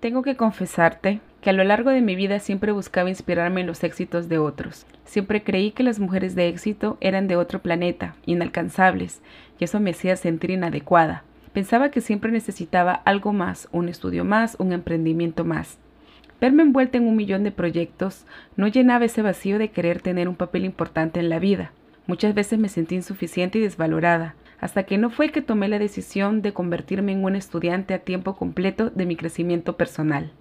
Tengo que confesarte que a lo largo de mi vida siempre buscaba inspirarme en los éxitos de otros. Siempre creí que las mujeres de éxito eran de otro planeta, inalcanzables, y eso me hacía sentir inadecuada. Pensaba que siempre necesitaba algo más, un estudio más, un emprendimiento más. Verme envuelta en un millón de proyectos no llenaba ese vacío de querer tener un papel importante en la vida. Muchas veces me sentí insuficiente y desvalorada, hasta que no fue que tomé la decisión de convertirme en un estudiante a tiempo completo de mi crecimiento personal.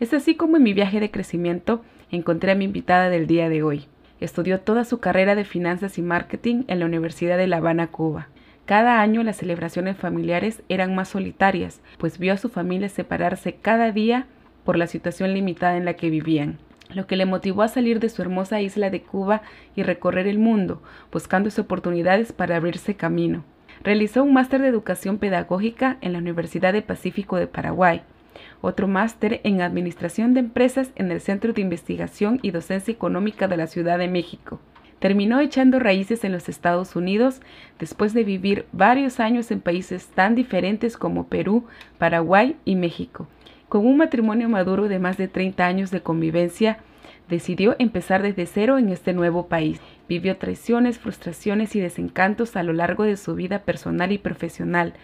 Es así como en mi viaje de crecimiento encontré a mi invitada del día de hoy. Estudió toda su carrera de finanzas y marketing en la Universidad de La Habana, Cuba. Cada año las celebraciones familiares eran más solitarias, pues vio a su familia separarse cada día por la situación limitada en la que vivían lo que le motivó a salir de su hermosa isla de Cuba y recorrer el mundo, buscando oportunidades para abrirse camino. Realizó un máster de educación pedagógica en la Universidad de Pacífico de Paraguay, otro máster en Administración de Empresas en el Centro de Investigación y Docencia Económica de la Ciudad de México. Terminó echando raíces en los Estados Unidos después de vivir varios años en países tan diferentes como Perú, Paraguay y México. Con un matrimonio maduro de más de 30 años de convivencia, decidió empezar desde cero en este nuevo país. Vivió traiciones, frustraciones y desencantos a lo largo de su vida personal y profesional,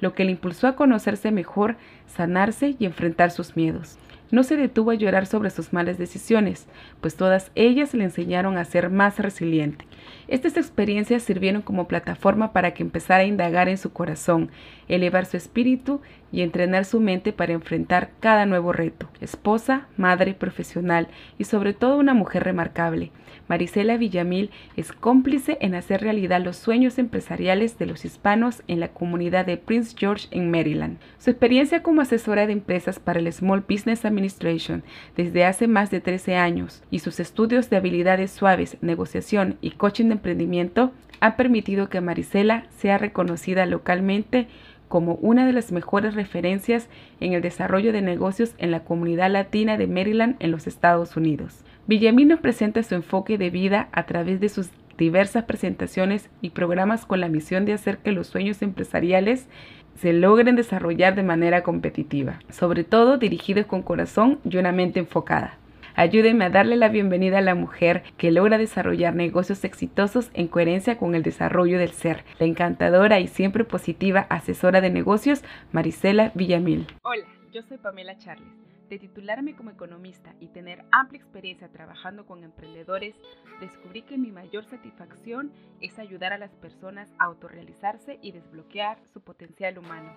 lo que le impulsó a conocerse mejor, sanarse y enfrentar sus miedos. No se detuvo a llorar sobre sus malas decisiones, pues todas ellas le enseñaron a ser más resiliente. Estas experiencias sirvieron como plataforma para que empezara a indagar en su corazón, elevar su espíritu y entrenar su mente para enfrentar cada nuevo reto. Esposa, madre, profesional y sobre todo una mujer remarcable. Marisela Villamil es cómplice en hacer realidad los sueños empresariales de los hispanos en la comunidad de Prince George en Maryland. Su experiencia como asesora de empresas para el Small Business Administration desde hace más de 13 años y sus estudios de habilidades suaves, negociación y coaching de emprendimiento han permitido que Marisela sea reconocida localmente como una de las mejores referencias en el desarrollo de negocios en la comunidad latina de Maryland en los Estados Unidos. Villamil nos presenta su enfoque de vida a través de sus diversas presentaciones y programas con la misión de hacer que los sueños empresariales se logren desarrollar de manera competitiva, sobre todo dirigidos con corazón y una mente enfocada. Ayúdenme a darle la bienvenida a la mujer que logra desarrollar negocios exitosos en coherencia con el desarrollo del ser, la encantadora y siempre positiva asesora de negocios, Marisela Villamil. Hola, yo soy Pamela Charles. De titularme como economista y tener amplia experiencia trabajando con emprendedores, descubrí que mi mayor satisfacción es ayudar a las personas a autorrealizarse y desbloquear su potencial humano.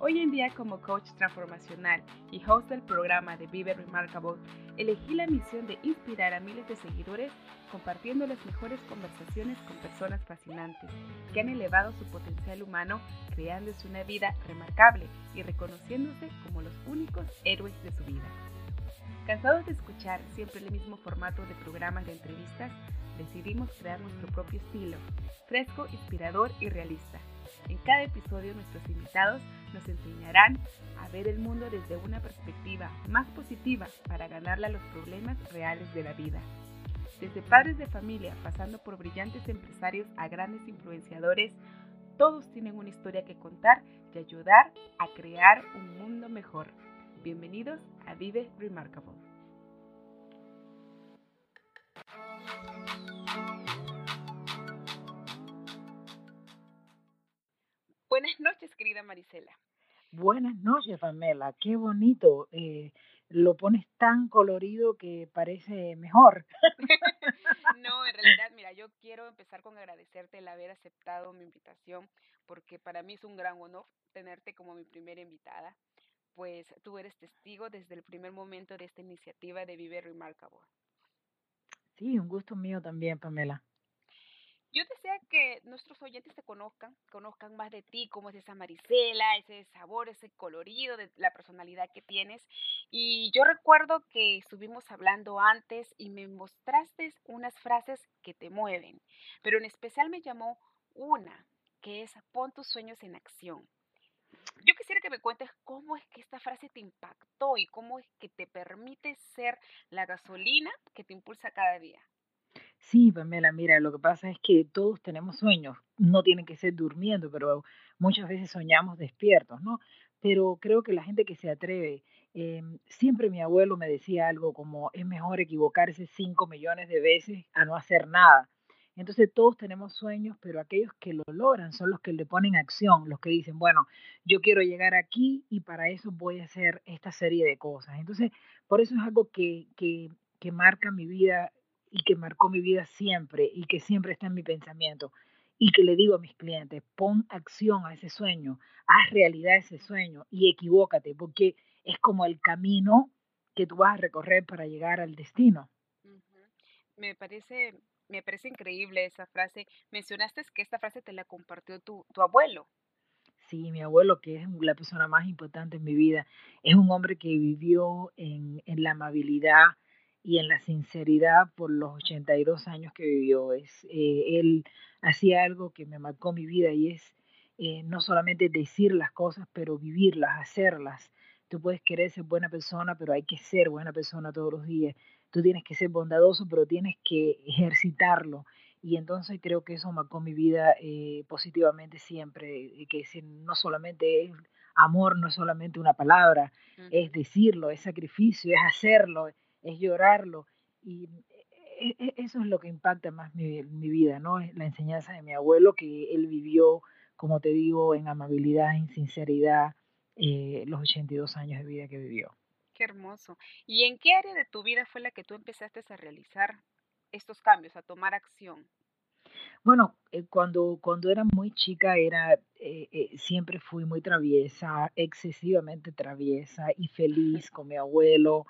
Hoy en día como coach transformacional y host del programa de Vive Remarkable, elegí la misión de inspirar a miles de seguidores compartiendo las mejores conversaciones con personas fascinantes que han elevado su potencial humano creándose una vida remarcable y reconociéndose como los únicos héroes de su vida. Cansados de escuchar siempre el mismo formato de programas de entrevistas, decidimos crear nuestro propio estilo, fresco, inspirador y realista en cada episodio nuestros invitados nos enseñarán a ver el mundo desde una perspectiva más positiva para ganarle a los problemas reales de la vida. Desde padres de familia, pasando por brillantes empresarios a grandes influenciadores, todos tienen una historia que contar y ayudar a crear un mundo mejor. Bienvenidos a Vive Remarkable. Buenas noches, querida Marisela. Buenas noches, Pamela. Qué bonito. Eh, lo pones tan colorido que parece mejor. no, en realidad, mira, yo quiero empezar con agradecerte el haber aceptado mi invitación, porque para mí es un gran honor tenerte como mi primera invitada, pues tú eres testigo desde el primer momento de esta iniciativa de Vive Remarkable. Sí, un gusto mío también, Pamela. Yo deseo que nuestros oyentes te conozcan, conozcan más de ti, cómo es esa Marisela, ese sabor, ese colorido de la personalidad que tienes. Y yo recuerdo que estuvimos hablando antes y me mostraste unas frases que te mueven, pero en especial me llamó una, que es pon tus sueños en acción. Yo quisiera que me cuentes cómo es que esta frase te impactó y cómo es que te permite ser la gasolina que te impulsa cada día. Sí, Pamela, mira, lo que pasa es que todos tenemos sueños, no tienen que ser durmiendo, pero muchas veces soñamos despiertos, ¿no? Pero creo que la gente que se atreve Em, siempre mi abuelo me decía algo como es mejor equivocarse cinco millones de veces a no hacer nada. Entonces todos tenemos sueños, pero aquellos que lo logran son los que le ponen acción, los que dicen, bueno, yo quiero llegar aquí y para eso voy a hacer esta serie de cosas. Entonces, por eso es algo que, que, que marca mi vida y que marcó mi vida siempre y que siempre está en mi pensamiento y que le digo a mis clientes, pon acción a ese sueño, haz realidad ese sueño y equivócate, porque es como el camino que tú vas a recorrer para llegar al destino. Me parece, me parece increíble esa frase. Mencionaste que esta frase te la compartió tu, tu abuelo. Sí, mi abuelo, que es la persona más importante en mi vida, es un hombre que vivió en, en la amabilidad, y en la sinceridad por los 82 años que vivió. Es, eh, él hacía algo que me marcó mi vida y es eh, no solamente decir las cosas, pero vivirlas, hacerlas. Tú puedes querer ser buena persona, pero hay que ser buena persona todos los días. Tú tienes que ser bondadoso, pero tienes que ejercitarlo. Y entonces creo que eso marcó mi vida eh, positivamente siempre, que no solamente es amor, no es solamente una palabra, es decirlo, es sacrificio, es hacerlo, es llorarlo. Y e, e, eso es lo que impacta más mi, mi vida, ¿no? Es la enseñanza de mi abuelo, que él vivió, como te digo, en amabilidad, en sinceridad, eh, los 82 años de vida que vivió. Qué hermoso. ¿Y en qué área de tu vida fue la que tú empezaste a realizar estos cambios, a tomar acción? Bueno, eh, cuando, cuando era muy chica era eh, eh, siempre fui muy traviesa, excesivamente traviesa y feliz con mi abuelo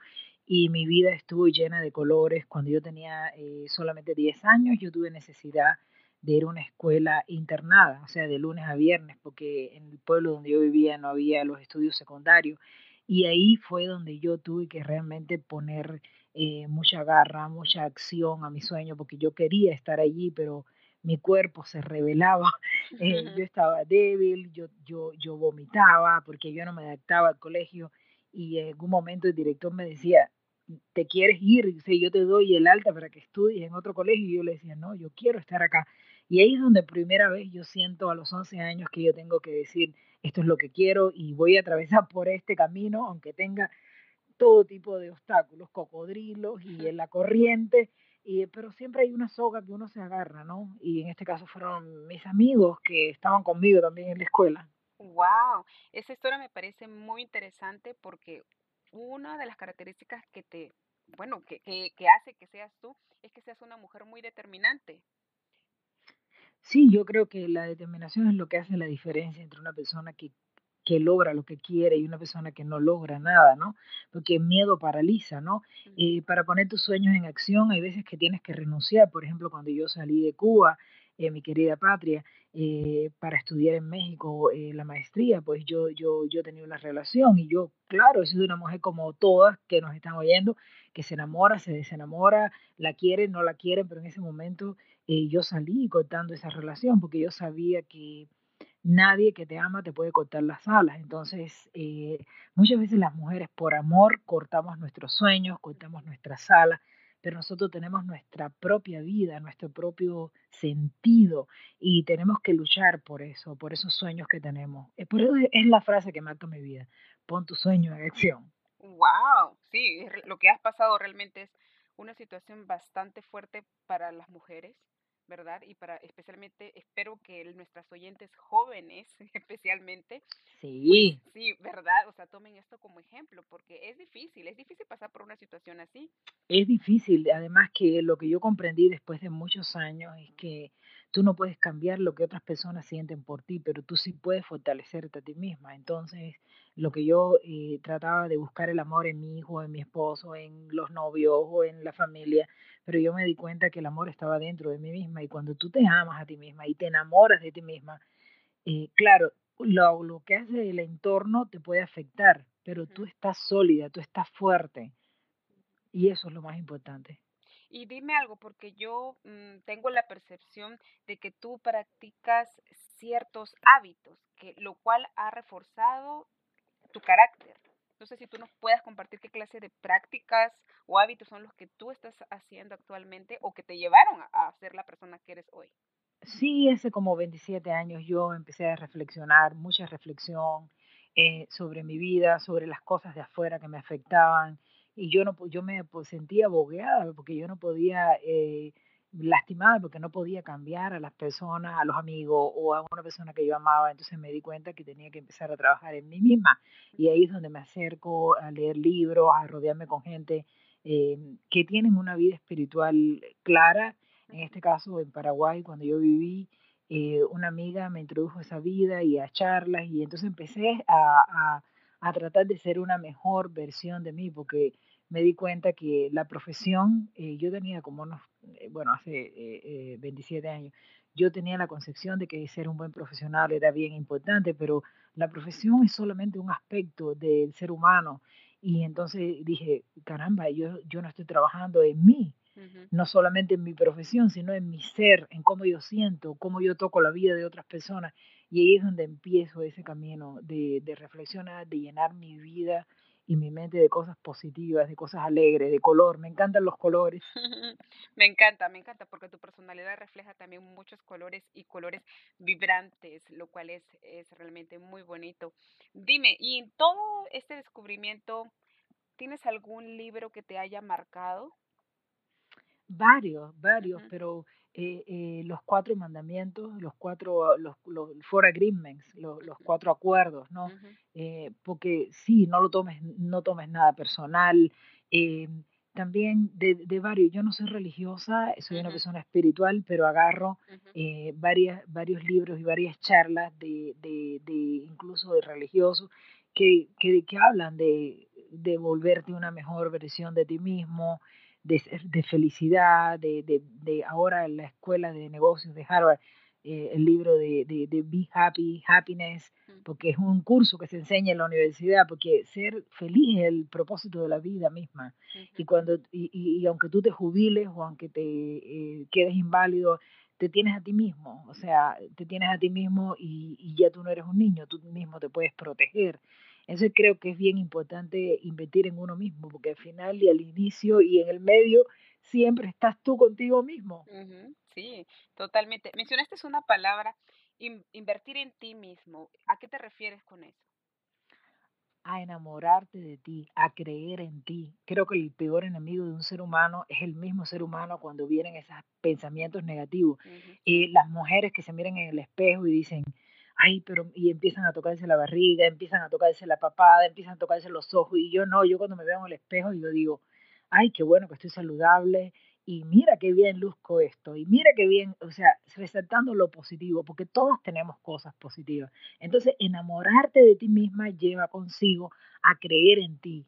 y mi vida estuvo llena de colores. Cuando yo tenía eh, solamente 10 años, yo tuve necesidad de ir a una escuela internada, o sea, de lunes a viernes, porque en el pueblo donde yo vivía no había los estudios secundarios. Y ahí fue donde yo tuve que realmente poner eh, mucha garra, mucha acción a mi sueño, porque yo quería estar allí, pero mi cuerpo se rebelaba, eh, yo estaba débil, yo, yo, yo vomitaba porque yo no me adaptaba al colegio y en algún momento el director me decía, te quieres ir, yo te doy el alta para que estudies en otro colegio, y yo le decía, no, yo quiero estar acá. Y ahí es donde primera vez yo siento a los 11 años que yo tengo que decir, esto es lo que quiero y voy a atravesar por este camino, aunque tenga todo tipo de obstáculos, cocodrilos y en la corriente, y, pero siempre hay una soga que uno se agarra, ¿no? Y en este caso fueron mis amigos que estaban conmigo también en la escuela. Wow, esa historia me parece muy interesante porque una de las características que te, bueno, que, que, que hace que seas tú es que seas una mujer muy determinante. Sí, yo creo que la determinación es lo que hace la diferencia entre una persona que, que logra lo que quiere y una persona que no logra nada, ¿no? Porque el miedo paraliza, ¿no? Eh, para poner tus sueños en acción hay veces que tienes que renunciar. Por ejemplo, cuando yo salí de Cuba, eh, mi querida patria, eh, para estudiar en México eh, la maestría, pues yo, yo, yo tenía una relación y yo, claro, he sido una mujer como todas que nos están oyendo, que se enamora, se desenamora, la quieren, no la quieren, pero en ese momento eh, yo salí cortando esa relación porque yo sabía que nadie que te ama te puede cortar las alas. Entonces, muchas veces las mujeres por amor cortamos nuestros sueños, cortamos nuestras alas pero nosotros tenemos nuestra propia vida, nuestro propio sentido y tenemos que luchar por eso, por esos sueños que tenemos. Eh, por eso es la frase que marca mi vida, pon tu sueño en acción. Wow, sí, lo que has pasado realmente es una situación bastante fuerte para las mujeres ¿verdad? Y para especialmente, espero que nuestras oyentes jóvenes, especialmente, pues, sí. sí, ¿verdad? O sea, tomen esto como ejemplo, porque es difícil, es difícil pasar por una situación así. Es difícil, además que lo que yo comprendí después de muchos años es que tú no puedes cambiar lo que otras personas sienten por ti, pero tú sí puedes fortalecerte a ti misma. Entonces, lo que yo eh, trataba de buscar el amor en mi hijo, en mi esposo, en los novios o en la familia, pero yo me di cuenta que el amor estaba dentro de mí misma y cuando tú te amas a ti misma y te enamoras de ti misma, eh, claro, lo, lo que hace el entorno te puede afectar, pero tú estás sólida, tú estás fuerte y eso es lo más importante. Y dime algo, porque yo mm, tengo la percepción de que tú practicas ciertos hábitos, que lo cual ha reforzado tu carácter. No sé si tú nos puedas compartir qué clase de prácticas o hábitos son los que tú estás haciendo actualmente o que te llevaron a, ser la persona que eres hoy. Sí, hace como 27 años yo empecé a reflexionar, mucha reflexión, eh, sobre mi vida, sobre las cosas de afuera que me afectaban. Y yo, no, yo me sentía bogueada porque yo no podía, eh, lastimada porque no podía cambiar a las personas, a los amigos o a una persona que yo amaba. Entonces me di cuenta que tenía que empezar a trabajar en mí misma. Y ahí es donde me acerco a leer libros, a rodearme con gente eh, que tienen una vida espiritual clara. En este caso, en Paraguay, cuando yo viví, eh, una amiga me introdujo a esa vida y a charlas y entonces empecé a, a, tratar de ser una mejor versión de mí porque me di cuenta que la profesión, eh, yo tenía como unos, bueno, hace 27 años, yo tenía la concepción de que ser un buen profesional era bien importante, pero la profesión es solamente un aspecto del ser humano. Y entonces dije, caramba, yo, yo no estoy trabajando en mí, no solamente en mi profesión, sino en mi ser, en cómo yo siento, cómo yo toco la vida de otras personas. Y ahí es donde empiezo ese camino de, de reflexionar, de llenar mi vida y mi mente de cosas positivas, de cosas alegres, de color. Me encantan los colores. me encanta, me encanta, porque tu personalidad refleja también muchos colores y colores vibrantes, lo cual es, es realmente muy bonito. Dime, y en todo este descubrimiento, ¿tienes algún libro que te haya marcado? Varios, varios, pero eh, eh, los cuatro mandamientos, los cuatro, los, los four agreements, los, los cuatro acuerdos, ¿no? eh, porque sí, no lo tomes, no tomes nada personal. Eh, también de, de, varios, yo no soy religiosa, soy una persona espiritual, pero agarro eh, varias, varios libros y varias charlas de, de, de incluso de religiosos que, que, que hablan de, de volverte una mejor versión de ti mismo, de, de felicidad, de, de, de, ahora en la escuela de negocios de Harvard, eh, el libro de, de, Be Happy, Happiness, porque es un curso que se enseña en la universidad, porque ser feliz es el propósito de la vida misma. Y, cuando, y, y, aunque tú te jubiles o aunque te eh, quedes inválido, te tienes a ti mismo, o sea, te tienes a ti mismo y, y ya tú no eres un niño, tú mismo te puedes proteger. Eso creo que es bien importante invertir en uno mismo, porque al final y al inicio y en el medio siempre estás tú contigo mismo. Sí, totalmente. Mencionaste una palabra, invertir en ti mismo. ¿A qué te refieres con eso? a enamorarte de ti, a creer en ti. Creo que el peor enemigo de un ser humano es el mismo ser humano cuando vienen esos pensamientos negativos. Y las mujeres que se miran en el espejo y dicen, ay, pero, y empiezan a tocarse la barriga, empiezan a tocarse la papada, empiezan a tocarse los ojos, y yo no, yo cuando me veo en el espejo, yo digo, ay, qué bueno que estoy saludable, y mira qué bien luzco esto, y mira qué bien, o sea, resaltando lo positivo, porque todos tenemos cosas positivas. Entonces, enamorarte de ti misma lleva consigo a creer en ti,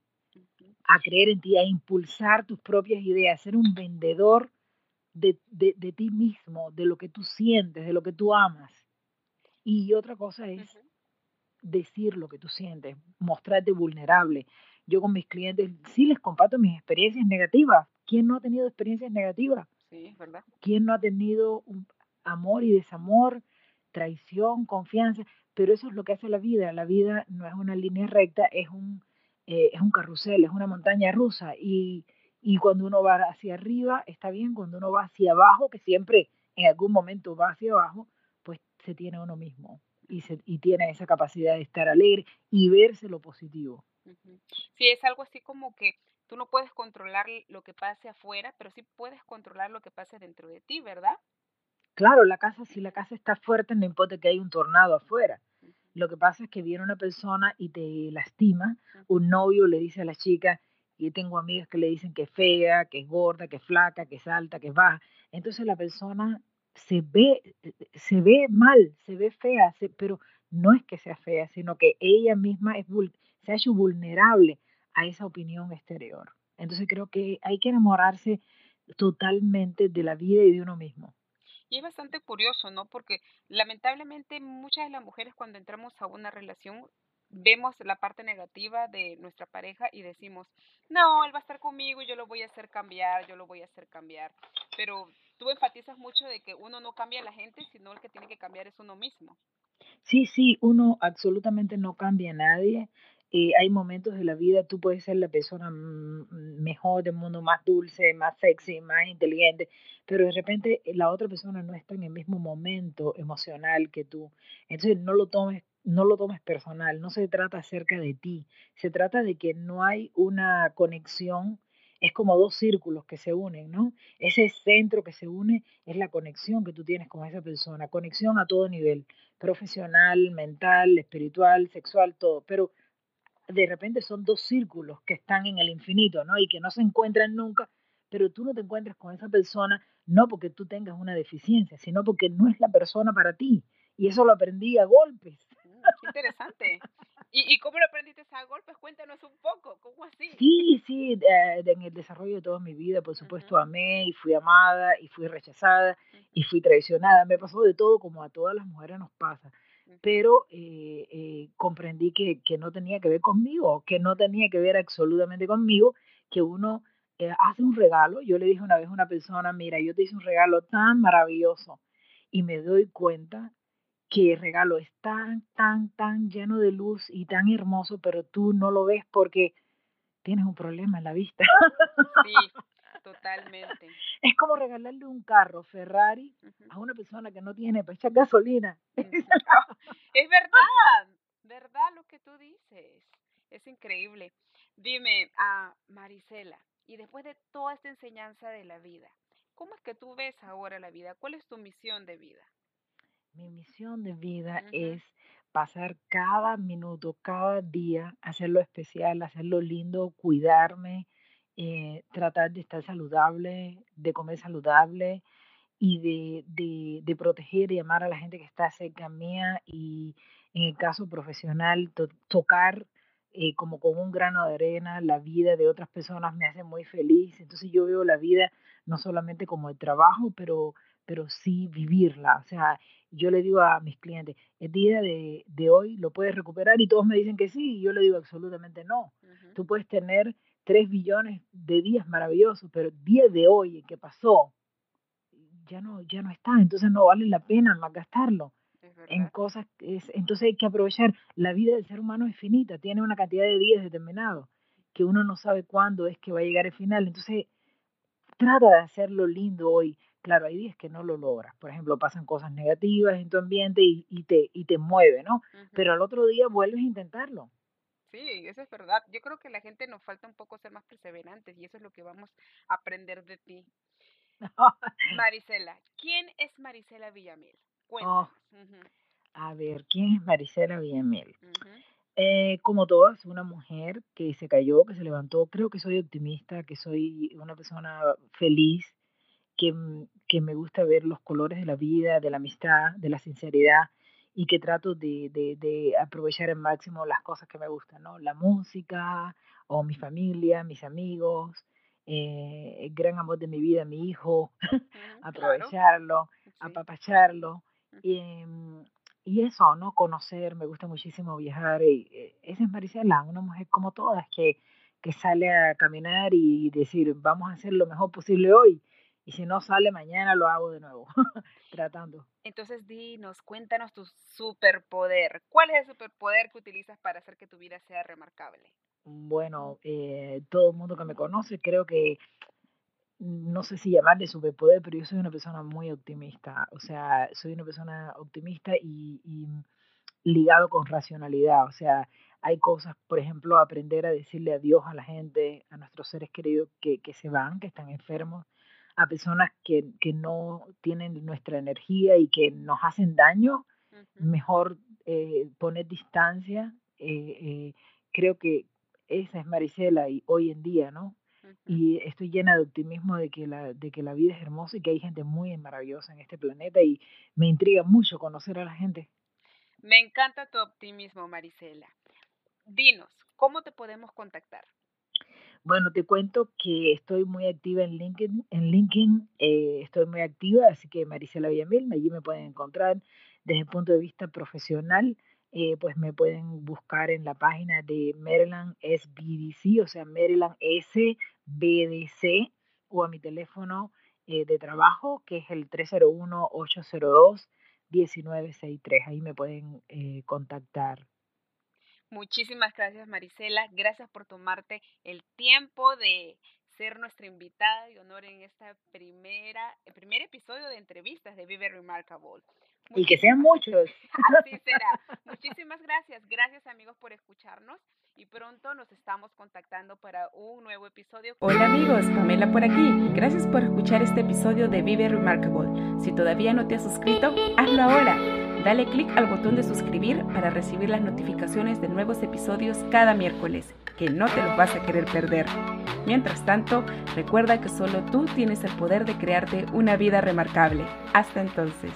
a creer en ti, a impulsar tus propias ideas, ser un vendedor de, de, de ti mismo, de lo que tú sientes, de lo que tú amas. Y otra cosa es decir lo que tú sientes, mostrarte vulnerable. Yo con mis clientes sí les comparto mis experiencias negativas. ¿Quién no ha tenido experiencias negativas? Sí, ¿verdad? ¿Quién no ha tenido amor y desamor, traición, confianza? Pero eso es lo que hace la vida. La vida no es una línea recta, es un, eh, es un carrusel, es una montaña rusa. Y, y cuando uno va hacia arriba, está bien. Cuando uno va hacia abajo, que siempre en algún momento va hacia abajo, se tiene uno mismo y, se, y tiene esa capacidad de estar alegre y verse lo positivo. Sí, es algo así como que tú no puedes controlar lo que pase afuera, pero sí puedes controlar lo que pase dentro de ti, ¿verdad? Claro, la casa, si la casa está fuerte, no importa que haya un tornado afuera. Lo que pasa es que viene una persona y te lastima. Un novio le dice a la chica, y tengo amigas que le dicen que es fea, que es gorda, que es flaca, que es alta, que es baja. Entonces la persona se ve, eh, eh, se ve mal, se ve fea, pero no es que sea fea, sino que ella misma es, se ha hecho vulnerable a esa opinión exterior. Entonces creo que hay que enamorarse totalmente de la vida y de uno mismo. Y es bastante curioso, ¿no? Porque lamentablemente muchas de las mujeres cuando entramos a una relación vemos la parte negativa de nuestra pareja y decimos, no, él va a estar conmigo yo lo voy a hacer cambiar, yo lo voy a hacer cambiar. Pero tú enfatizas mucho de que uno no cambia a la gente, sino el que tiene que cambiar es uno mismo. Sí, sí, uno absolutamente no cambia a nadie. Eh, hay momentos de la vida, tú puedes ser la persona mejor del mundo, más dulce, más sexy, más inteligente, pero de repente la otra persona no está en el mismo momento emocional que tú. Entonces no lo tomes no lo tomes personal, no se trata acerca de ti, se trata de que no hay una conexión, es como dos círculos que se unen, ¿no? Ese centro que se une es la conexión que tú tienes con esa persona, conexión a todo nivel, profesional, mental, espiritual, sexual, todo, pero de repente son dos círculos que están en el infinito, ¿no? Y que no se encuentran nunca, pero tú no te encuentras con esa persona no porque tú tengas una deficiencia, sino porque no es la persona para ti. Y eso lo aprendí a golpes. Mm, qué interesante. ¿Y, ¿Y, cómo lo aprendiste a golpes? Cuéntanos un poco, ¿cómo así? Sí, sí, eh, en el desarrollo de toda mi vida, por supuesto, uh -huh. amé y fui amada y fui rechazada uh -huh. y fui traicionada. Me pasó de todo como a todas las mujeres nos pasa pero eh, eh, comprendí que, que, no tenía que ver conmigo, que no tenía que ver absolutamente conmigo, que uno eh, hace un regalo. Yo le dije una vez a una persona, mira, yo te hice un regalo tan maravilloso y me doy cuenta que el regalo es tan, tan, tan lleno de luz y tan hermoso, pero tú no lo ves porque tienes un problema en la vista. Sí, totalmente. Es como regalarle un carro Ferrari uh -huh. a una persona que no tiene para echar gasolina. Uh -huh. es verdad, verdad lo que tú dices. Es increíble. Dime, a uh, Marisela, y después de toda esta enseñanza de la vida, ¿cómo es que tú ves ahora la vida? ¿Cuál es tu misión de vida? Mi misión de vida uh -huh. es pasar cada minuto, cada día, hacerlo especial, hacerlo lindo, cuidarme, eh, tratar de estar saludable, de comer saludable y de, de, de, proteger y amar a la gente que está cerca mía y en el caso profesional to tocar eh, como con un grano de arena la vida de otras personas me hace muy feliz. Entonces yo veo la vida no solamente como el trabajo, pero, pero sí vivirla. O sea, yo le digo a mis clientes, el día de, de hoy lo puedes recuperar y todos me dicen que sí, y yo le digo absolutamente no. Uh -huh. Tú puedes tener 3 billones de días maravillosos, pero el día de hoy que pasó ya no, ya no está, entonces no vale la pena más gastarlo en cosas, es, entonces hay que aprovechar, la vida del ser humano es finita, tiene una cantidad de días determinados, que uno no sabe cuándo es que va a llegar el final, entonces trata de hacerlo lindo hoy, claro, hay días que no lo logras, por ejemplo, pasan cosas negativas en tu ambiente y, y te, y te mueve, ¿no? Uh -huh. Pero al otro día vuelves a intentarlo. Sí, eso es verdad. Yo creo que a la gente nos falta un poco ser más perseverantes y eso es lo que vamos a aprender de ti. Marisela, ¿quién es Marisela Villamil? Cuéntanos. Oh, uh -huh. A ver, ¿quién es Marisela Villamil? Uh -huh. eh, como todas, una mujer que se cayó, que se levantó. Creo que soy optimista, que soy una persona feliz, que, que me gusta ver los colores de la vida, de la amistad, de la sinceridad y que trato de, de, de, aprovechar al máximo las cosas que me gustan, ¿no? La música, o mi familia, mis amigos, eh, el gran amor de mi vida, mi hijo, uh -huh, aprovecharlo, claro. apapacharlo. Y, y, eso, ¿no? Conocer, me gusta muchísimo viajar. Y, eh, esa es Marisela, una mujer como todas, que, que sale a caminar y decir, vamos a hacer lo mejor posible hoy y si no sale mañana lo hago de nuevo, tratando. Entonces dinos, cuéntanos tu superpoder. ¿Cuál es el superpoder que utilizas para hacer que tu vida sea remarcable? Bueno, eh, todo el mundo que me conoce creo que no sé si llamarle superpoder, pero yo soy una persona muy optimista. O sea, soy una persona optimista y, y ligado con racionalidad. O sea, hay cosas, por ejemplo, aprender a decirle adiós a la gente, a nuestros seres queridos que, que se van, que están enfermos a personas que, que, no tienen nuestra energía y que nos hacen daño, uh -huh. mejor eh, poner distancia. Eh, eh, creo que esa es Marisela y hoy en día, ¿no? Uh -huh. Y estoy llena de optimismo de que, la, de que la vida es hermosa y que hay gente muy maravillosa en este planeta y me intriga mucho conocer a la gente. Me encanta tu optimismo, Marisela. Dinos, ¿cómo te podemos contactar? Bueno, te cuento que estoy muy activa en LinkedIn, en LinkedIn eh, estoy muy activa, así que Marisela Villamil, allí me pueden encontrar desde el punto de vista profesional, eh, pues me pueden buscar en la página de Maryland SBDC, o sea, Maryland SBDC, o a mi teléfono eh, de trabajo, que es el 301-802-1963, ahí me pueden eh, contactar. Muchísimas gracias Marisela, gracias por tomarte el tiempo de ser nuestra invitada de honor en esta primera, el primer episodio de entrevistas de Vive Remarkable. y que sean muchos. Así será. Muchísimas gracias. Gracias amigos por escucharnos y pronto nos estamos contactando para un nuevo episodio. Hola amigos, Pamela por aquí. Gracias por escuchar este episodio de Vive Remarkable. Si todavía no te has suscrito, hazlo ahora. Dale clic al botón de suscribir para recibir las notificaciones de nuevos episodios cada miércoles, que no te los vas a querer perder. Mientras tanto, recuerda que solo tú tienes el poder de crearte una vida remarcable. Hasta entonces.